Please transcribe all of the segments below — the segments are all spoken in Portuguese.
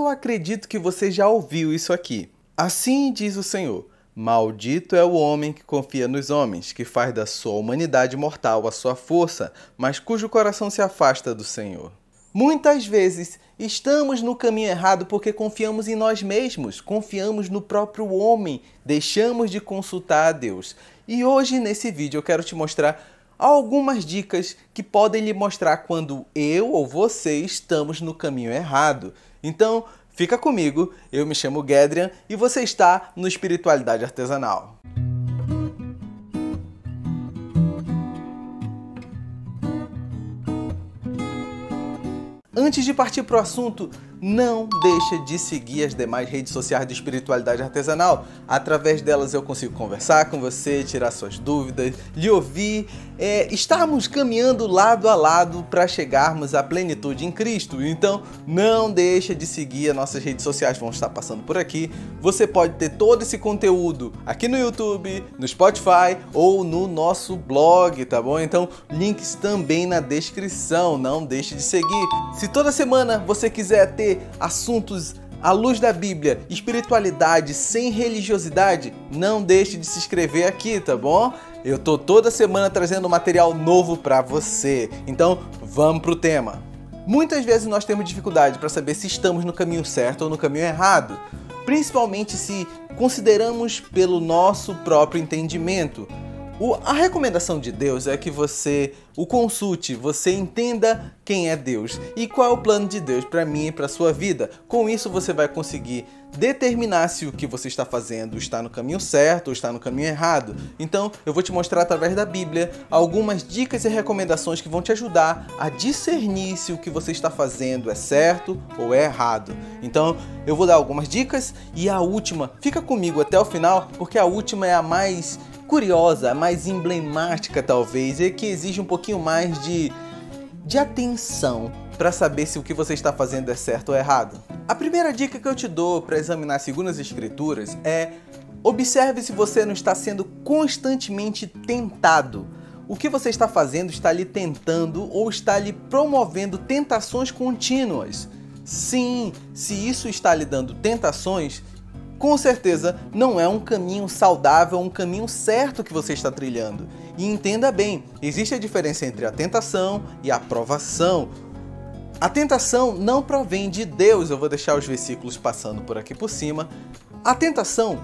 eu acredito que você já ouviu isso aqui. Assim diz o Senhor: Maldito é o homem que confia nos homens, que faz da sua humanidade mortal a sua força, mas cujo coração se afasta do Senhor. Muitas vezes estamos no caminho errado porque confiamos em nós mesmos, confiamos no próprio homem, deixamos de consultar a Deus. E hoje nesse vídeo eu quero te mostrar algumas dicas que podem lhe mostrar quando eu ou você estamos no caminho errado. Então, fica comigo, eu me chamo Gedrian e você está no Espiritualidade Artesanal. Antes de partir para o assunto, não deixa de seguir as demais redes sociais de espiritualidade artesanal. Através delas eu consigo conversar com você, tirar suas dúvidas, lhe ouvir, é, estarmos caminhando lado a lado para chegarmos à plenitude em Cristo. Então não deixa de seguir as nossas redes sociais, vão estar passando por aqui. Você pode ter todo esse conteúdo aqui no YouTube, no Spotify ou no nosso blog, tá bom? Então links também na descrição, não deixe de seguir. Se toda semana você quiser ter assuntos à luz da Bíblia, espiritualidade sem religiosidade, não deixe de se inscrever aqui, tá bom? Eu tô toda semana trazendo material novo para você. Então, vamos pro tema. Muitas vezes nós temos dificuldade para saber se estamos no caminho certo ou no caminho errado, principalmente se consideramos pelo nosso próprio entendimento. O, a recomendação de Deus é que você o consulte, você entenda quem é Deus e qual é o plano de Deus para mim e para sua vida. Com isso você vai conseguir determinar se o que você está fazendo está no caminho certo ou está no caminho errado. Então, eu vou te mostrar através da Bíblia algumas dicas e recomendações que vão te ajudar a discernir se o que você está fazendo é certo ou é errado. Então, eu vou dar algumas dicas e a última, fica comigo até o final, porque a última é a mais curiosa, mais emblemática talvez, e que exige um pouquinho mais de, de atenção para saber se o que você está fazendo é certo ou errado. A primeira dica que eu te dou para examinar segundo as escrituras é observe se você não está sendo constantemente tentado. O que você está fazendo está lhe tentando ou está lhe promovendo tentações contínuas. Sim, se isso está lhe dando tentações, com certeza não é um caminho saudável, um caminho certo que você está trilhando. E entenda bem, existe a diferença entre a tentação e a aprovação. A tentação não provém de Deus, eu vou deixar os versículos passando por aqui por cima. A tentação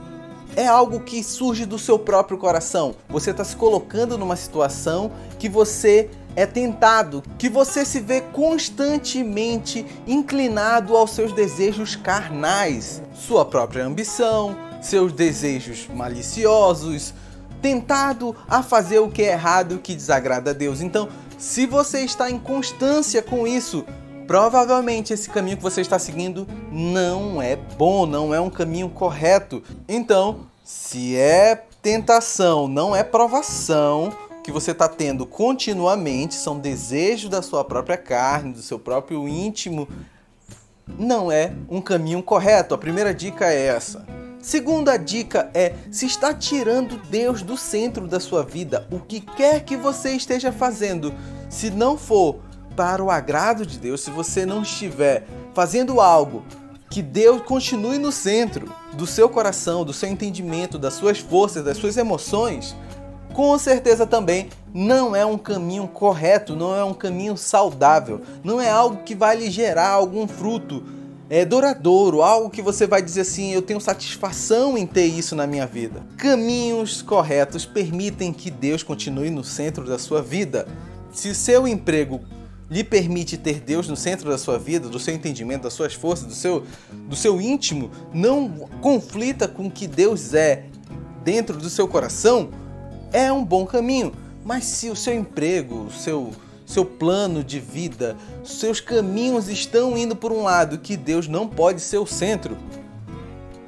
é algo que surge do seu próprio coração. Você está se colocando numa situação que você é tentado, que você se vê constantemente inclinado aos seus desejos carnais, sua própria ambição, seus desejos maliciosos, tentado a fazer o que é errado, que desagrada a Deus. Então, se você está em constância com isso, provavelmente esse caminho que você está seguindo não é bom, não é um caminho correto. Então, se é tentação, não é provação, que você está tendo continuamente são desejos da sua própria carne, do seu próprio íntimo, não é um caminho correto. A primeira dica é essa. Segunda dica é: se está tirando Deus do centro da sua vida, o que quer que você esteja fazendo, se não for para o agrado de Deus, se você não estiver fazendo algo que Deus continue no centro do seu coração, do seu entendimento, das suas forças, das suas emoções, com certeza também não é um caminho correto, não é um caminho saudável, não é algo que vai lhe gerar algum fruto é duradouro, algo que você vai dizer assim, eu tenho satisfação em ter isso na minha vida. Caminhos corretos permitem que Deus continue no centro da sua vida. Se seu emprego lhe permite ter Deus no centro da sua vida, do seu entendimento, das suas forças, do seu, do seu íntimo, não conflita com o que Deus é dentro do seu coração, é um bom caminho. Mas se o seu emprego, o seu, seu plano de vida, seus caminhos estão indo por um lado que Deus não pode ser o centro,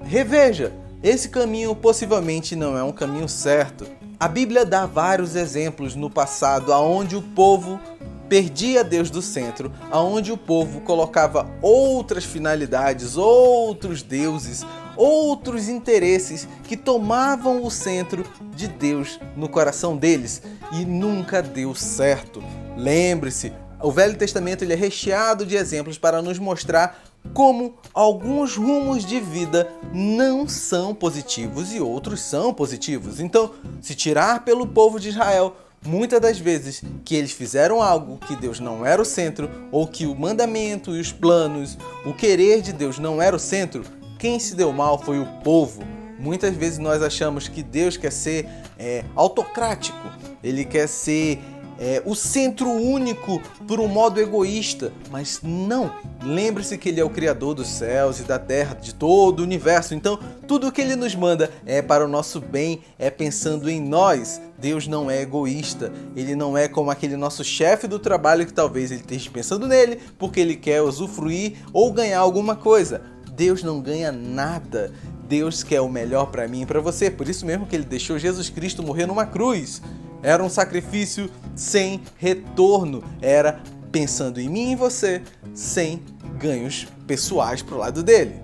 reveja, esse caminho possivelmente não é um caminho certo. A Bíblia dá vários exemplos no passado aonde o povo perdia Deus do centro, aonde o povo colocava outras finalidades, outros deuses, outros interesses que tomavam o centro de Deus no coração deles e nunca deu certo. Lembre-se, o Velho Testamento ele é recheado de exemplos para nos mostrar como alguns rumos de vida não são positivos e outros são positivos. Então, se tirar pelo povo de Israel muitas das vezes que eles fizeram algo que Deus não era o centro, ou que o mandamento e os planos, o querer de Deus não era o centro, quem se deu mal foi o povo. Muitas vezes nós achamos que Deus quer ser é, autocrático, ele quer ser é, o centro único por um modo egoísta, mas não. Lembre-se que Ele é o Criador dos céus e da terra, de todo o universo. Então, tudo o que Ele nos manda é para o nosso bem, é pensando em nós. Deus não é egoísta. Ele não é como aquele nosso chefe do trabalho que talvez ele esteja pensando nele porque ele quer usufruir ou ganhar alguma coisa. Deus não ganha nada. Deus quer o melhor para mim e para você. Por isso mesmo que ele deixou Jesus Cristo morrer numa cruz. Era um sacrifício sem retorno. Era pensando em mim e você, sem ganhos pessoais pro lado dele.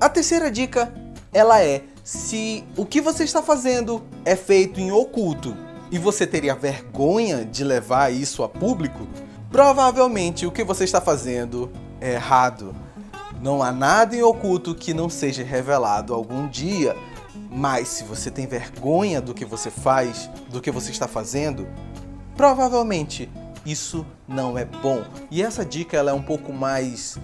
A terceira dica, ela é se o que você está fazendo é feito em oculto e você teria vergonha de levar isso a público, provavelmente o que você está fazendo é errado. Não há nada em oculto que não seja revelado algum dia. Mas se você tem vergonha do que você faz, do que você está fazendo, provavelmente isso não é bom. E essa dica ela é um pouco mais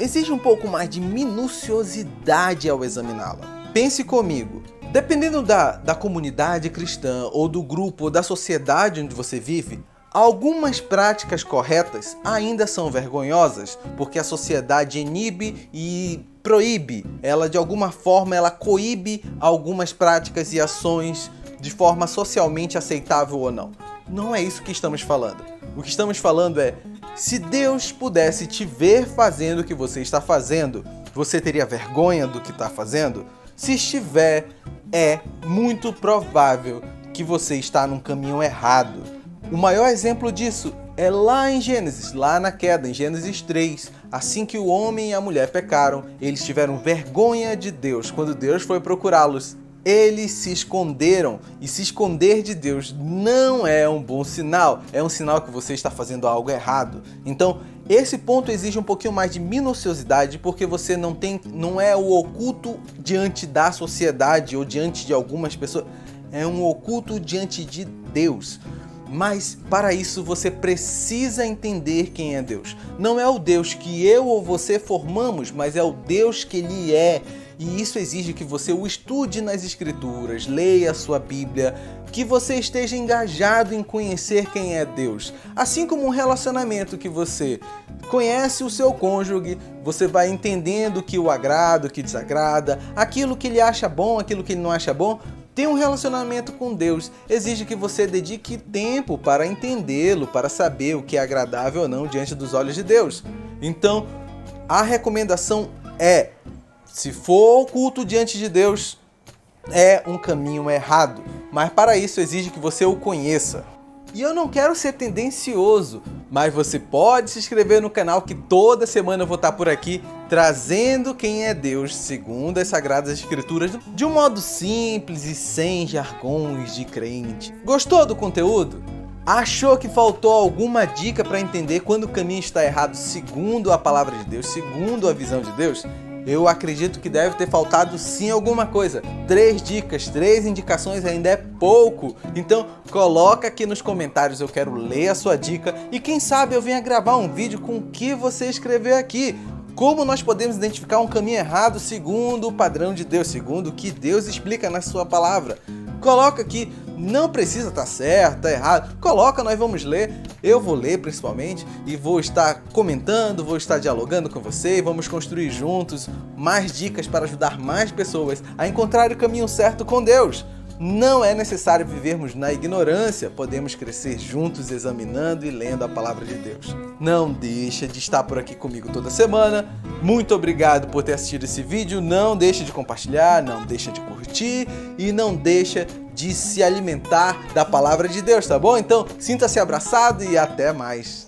exige um pouco mais de minuciosidade ao examiná-la. Pense comigo. Dependendo da, da comunidade cristã, ou do grupo, ou da sociedade onde você vive, Algumas práticas corretas ainda são vergonhosas, porque a sociedade inibe e proíbe. Ela de alguma forma ela coíbe algumas práticas e ações de forma socialmente aceitável ou não. Não é isso que estamos falando. O que estamos falando é se Deus pudesse te ver fazendo o que você está fazendo, você teria vergonha do que está fazendo? Se estiver, é muito provável que você está num caminho errado o maior exemplo disso é lá em Gênesis, lá na queda, em Gênesis 3. Assim que o homem e a mulher pecaram, eles tiveram vergonha de Deus quando Deus foi procurá-los. Eles se esconderam e se esconder de Deus não é um bom sinal, é um sinal que você está fazendo algo errado. Então, esse ponto exige um pouquinho mais de minuciosidade porque você não tem, não é o oculto diante da sociedade ou diante de algumas pessoas, é um oculto diante de Deus. Mas para isso você precisa entender quem é Deus. Não é o Deus que eu ou você formamos, mas é o Deus que Ele é. E isso exige que você o estude nas Escrituras, leia a sua Bíblia, que você esteja engajado em conhecer quem é Deus. Assim como um relacionamento que você conhece o seu cônjuge, você vai entendendo o que o agrada, o que desagrada, aquilo que ele acha bom, aquilo que ele não acha bom, ter um relacionamento com Deus exige que você dedique tempo para entendê-lo, para saber o que é agradável ou não diante dos olhos de Deus. Então, a recomendação é: se for oculto diante de Deus, é um caminho errado, mas para isso exige que você o conheça. E eu não quero ser tendencioso, mas você pode se inscrever no canal que toda semana eu vou estar por aqui trazendo quem é Deus segundo as Sagradas Escrituras de um modo simples e sem jargões de crente. Gostou do conteúdo? Achou que faltou alguma dica para entender quando o caminho está errado segundo a palavra de Deus, segundo a visão de Deus? Eu acredito que deve ter faltado sim alguma coisa. Três dicas, três indicações ainda é pouco. Então coloca aqui nos comentários, eu quero ler a sua dica e quem sabe eu venha gravar um vídeo com o que você escreveu aqui. Como nós podemos identificar um caminho errado segundo o padrão de Deus, segundo o que Deus explica na sua palavra? Coloca aqui, não precisa estar tá certo, tá errado. Coloca, nós vamos ler. Eu vou ler principalmente e vou estar comentando, vou estar dialogando com você e vamos construir juntos mais dicas para ajudar mais pessoas a encontrar o caminho certo com Deus. Não é necessário vivermos na ignorância, podemos crescer juntos examinando e lendo a palavra de Deus. Não deixa de estar por aqui comigo toda semana. Muito obrigado por ter assistido esse vídeo. Não deixa de compartilhar, não deixa de curtir e não deixa de se alimentar da palavra de Deus, tá bom? Então, sinta-se abraçado e até mais.